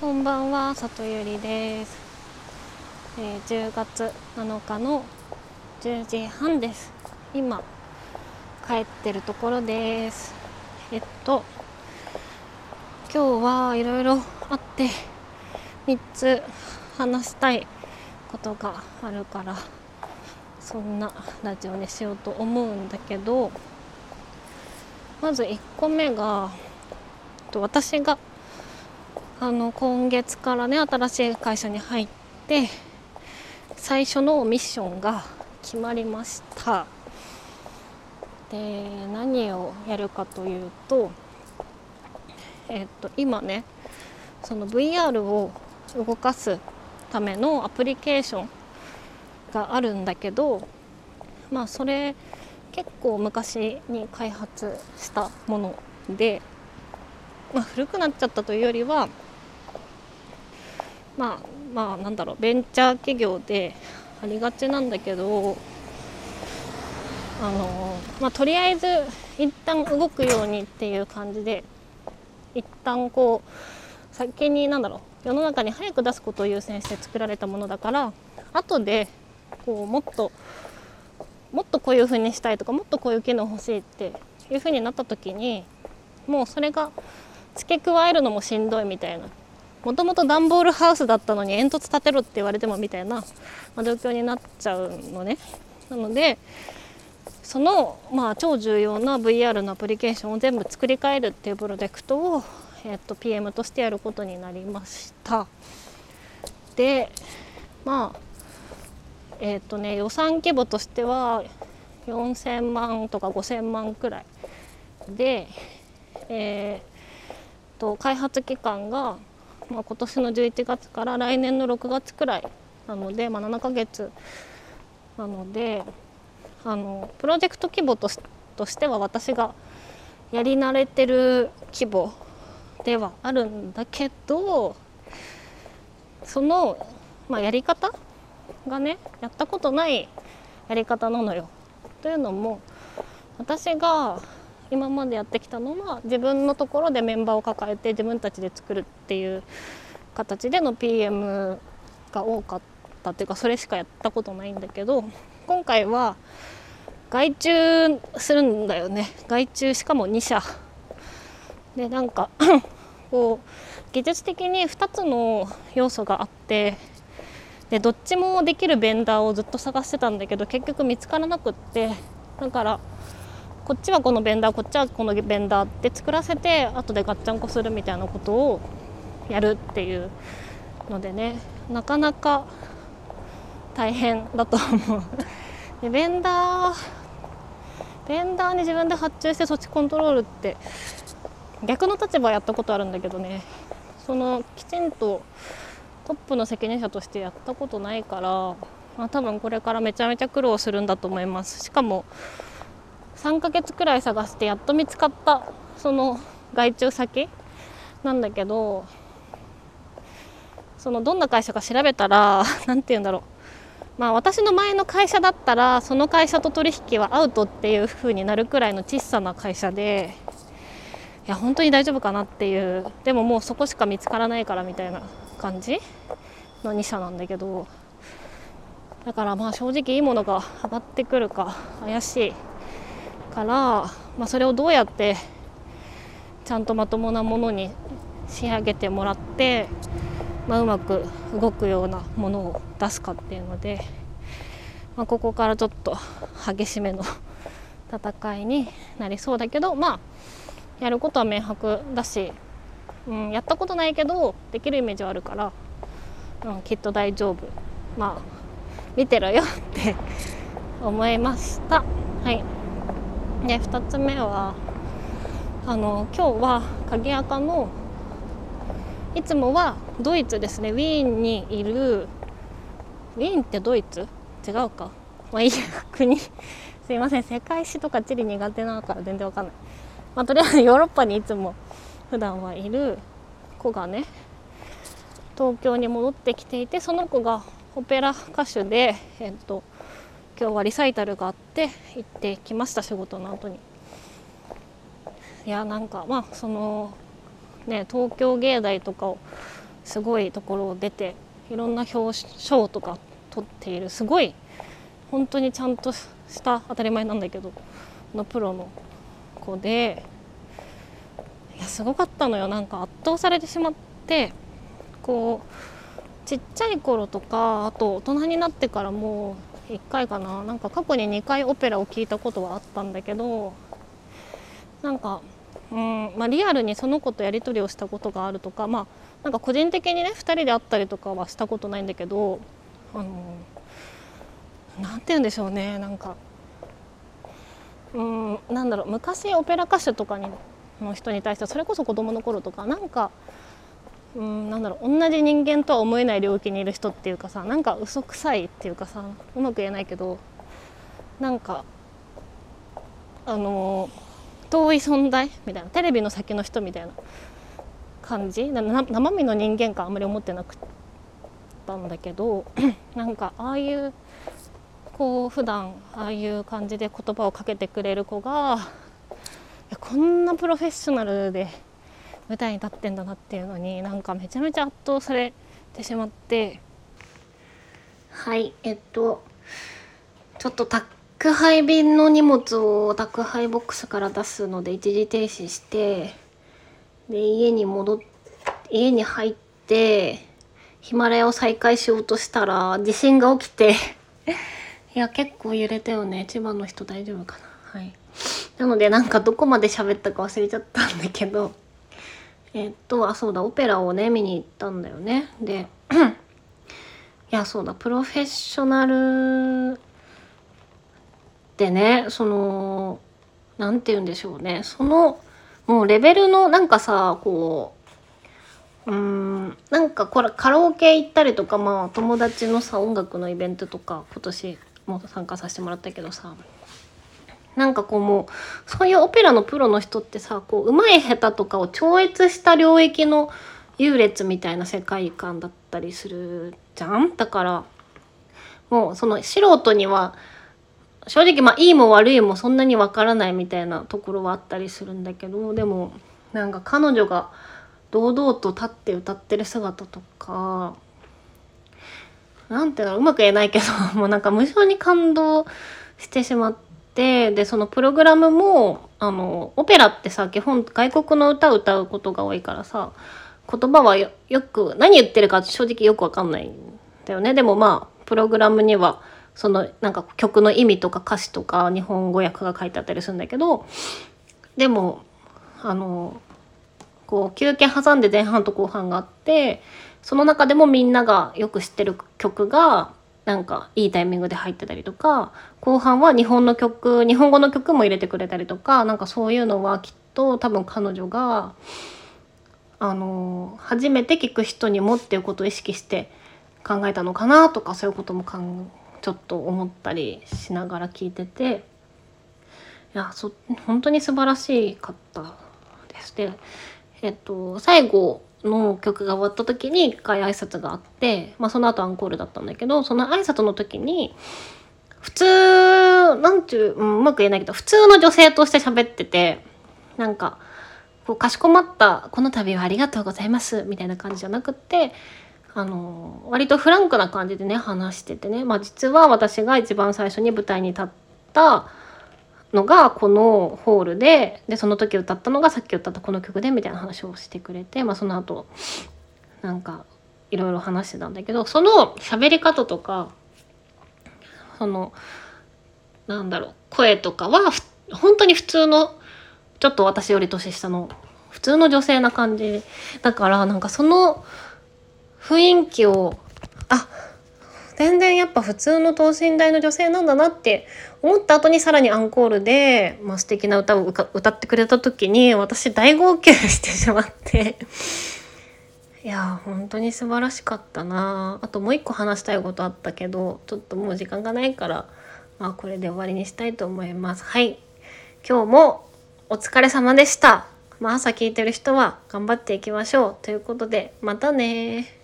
こんばんは、里ゆりです、えー10月7日の10時半です。今帰ってるところです。えっと今日はいろいろあって3つ話したいことがあるからそんなラジオにしようと思うんだけどまず1個目が私があの今月からね新しい会社に入って最初のミッションが決まりました。で何をやるかというとえっと今ねその VR を動かすためのアプリケーションがあるんだけどまあそれ結構昔に開発したもので、まあ、古くなっちゃったというよりはまあまあなんだろうベンチャー企業でありがちなんだけどあのまあとりあえず一旦動くようにっていう感じで一旦こう先になんだろう世の中に早く出すことを優先して作られたものだから後でこうもっともっとこういう風にしたいとかもっとこういう機能欲しいっていう風になった時にもうそれが付け加えるのもしんどいみたいなもともと段ボールハウスだったのに煙突建てろって言われてもみたいな、ま、状況になっちゃうのね。なのでその、まあ、超重要な VR のアプリケーションを全部作り変えるっていうプロジェクトを、えっと PM としてやることになりました。でまあえっ、とね予算規模としては4000万とか5000万くらいで、えーと開発期間が、まあ、今年の11月から来年の6月くらいなので、まあ、7ヶ月なのであのプロジェクト規模としては私がやり慣れてる規模ではあるんだけどその、まあ、やり方がねやったことないやり方なのよ。というのも私が今までやってきたのは自分のところでメンバーを抱えて自分たちで作るっていう形での PM が多かったっていうかそれしかやったことないんだけど今回は外注するんだよね。外注しかも2社。でなんか こう技術的に2つの要素があってでどっちもできるベンダーをずっと探してたんだけど結局見つからなくって。だからこっちはこのベンダーこっちはこのベンダーって作らせて後でガッチャンコするみたいなことをやるっていうのでね。なかなか大変だと思う。でベンダーベンダーに自分で発注して措置コントロールって逆の立場やったことあるんだけどね。そのきちんとトップの責任者としてやったことないから、まあ、多分これからめちゃめちゃ苦労するんだと思います。しかも3ヶ月くらい探してやっと見つかったその外注先？なんだけどそのどんな会社か調べたら 何て言うんだろう。まあ私の前の会社だったらその会社と取引はアウトっていう風になるくらいの小さな会社でいや本当に大丈夫かなっていう。でももうそこしか見つからないからみたいな感じ？の2社なんだけど。だからまあ正直いいものが上がってくるか怪しい。から、まあ、それをどうやってちゃんとまともなものに仕上げてもらって、まあ、うまく動くようなものを出すかっていうので、まあ、ここからちょっと激しめの戦いになりそうだけどまあやることは明白だし、うん、やったことないけどできるイメージはあるから、うん、きっと大丈夫まあ見てろよって思いました。はい、で2つ目はあの今日は鍵垢のいつもはドイツですね。ウィーンにいるウィーンってドイツ？違うか。まあいいや国。すいません。世界史とか地理苦手なのから全然わかんない。まあとりあえずヨーロッパにいつも普段はいる子がね東京に戻ってきていてその子がオペラ歌手でえっと今日はリサイタルがあって行ってきました仕事の後に。いやなんかまあそのね東京芸大とかをすごいところを出ていろんな表彰とか取っているすごい本当にちゃんとした当たり前なんだけどのプロの子でいやすごかったのよ。なんか圧倒されてしまってこうちっちゃい頃とかあと大人になってからもう1回かな。なんか過去に2回オペラを聴いたことはあったんだけどなんかうんまあ、リアルにその子とやり取りをしたことがあるとかまあなんか個人的にね2人で会ったりとかはしたことないんだけどあのなんて言うんでしょうね。なんかうんなんだろう。昔オペラ歌手とかにの人に対してそれこそ子供の頃とかなんかうんなんだろう同じ人間とは思えない領域にいる人っていうかさなんか嘘くさいっていうかさうまく言えないけどなんかあの遠い存在みたいなテレビの先の人みたいな感じ？生身の人間感あんまり思ってなかったんだけど なんかああいうこう普段ああいう感じで言葉をかけてくれる子がこんなプロフェッショナルで舞台に立ってんだなっていうのになんかめちゃめちゃ圧倒されてしまって。はいえっとちょっと宅配便の荷物を宅配ボックスから出すので一時停止してで家に戻っ家に入ってヒマラヤを再開しようとしたら地震が起きて いや結構揺れたよね。千葉の人大丈夫かな。はい。なのでなんかどこまで喋ったか忘れちゃったんだけど。えっとあそうだオペラをね見に行ったんだよね。で いやそうだプロフェッショナルでねその何て言うんでしょうね。そのもうレベルのなんかさこううーんなんかこれカラオケ行ったりとかまあ友達のさ音楽のイベントとか今年も参加させてもらったけどさなんかこうもうそういうオペラのプロの人ってさこう上手い下手とかを超越した領域の優劣みたいな世界観だったりするじゃん？だからもうその素人には正直まあいいも悪いもそんなにわからないみたいなところはあったりするんだけどでもなんか彼女が堂々と立って歌ってる姿とかなんていうのうまく言えないけど もうなんか無性に感動してしまってでそのプログラムもあのオペラってさ基本外国の歌を歌うことが多いからさ言葉はよく何言ってるか正直よくわかんないんだよね。でもまあプログラムにはそのなんか曲の意味とか歌詞とか日本語訳が書いてあったりするんだけどでもあのこう休憩挟んで前半と後半があってその中でもみんながよく知ってる曲がなんかいいタイミングで入ってたりとか後半は日本の曲日本語の曲も入れてくれたりとかなんかそういうのはきっと多分彼女があの初めて聞く人にもっていうことを意識して考えたのかなとかそういうことも考ちょっと思ったりしながら聞いてていやそ本当に素晴らしかったです。でえっと最後の曲が終わった時に一回挨拶があって、まあ、その後アンコールだったんだけどその挨拶の時に普通なんていう、うん、うまく言えないけど普通の女性として喋っててなんかこうかしこまった「この度はありがとうございます」みたいな感じじゃなくってあの割とフランクな感じでね話しててね、まあ、実は私が一番最初に舞台に立ったのがこのホールででその時歌ったのがさっき歌ったこの曲でみたいな話をしてくれて、まあ、その後なんかいろいろ話してたんだけどその喋り方とかそのなんだろう声とかは本当に普通のちょっと私より年下の普通の女性な感じだからなんかその雰囲気をあ全然やっぱ普通の等身大の女性なんだなって思った後にさらにアンコールで、まあ、素敵な歌を歌ってくれた時に私大号泣してしまって。いや本当に素晴らしかったな。あともう一個話したいことあったけどちょっともう時間がないから、まあ、これで終わりにしたいと思います。はい。今日もお疲れ様でした。まあ朝聞いてる人は頑張っていきましょう。ということでまたね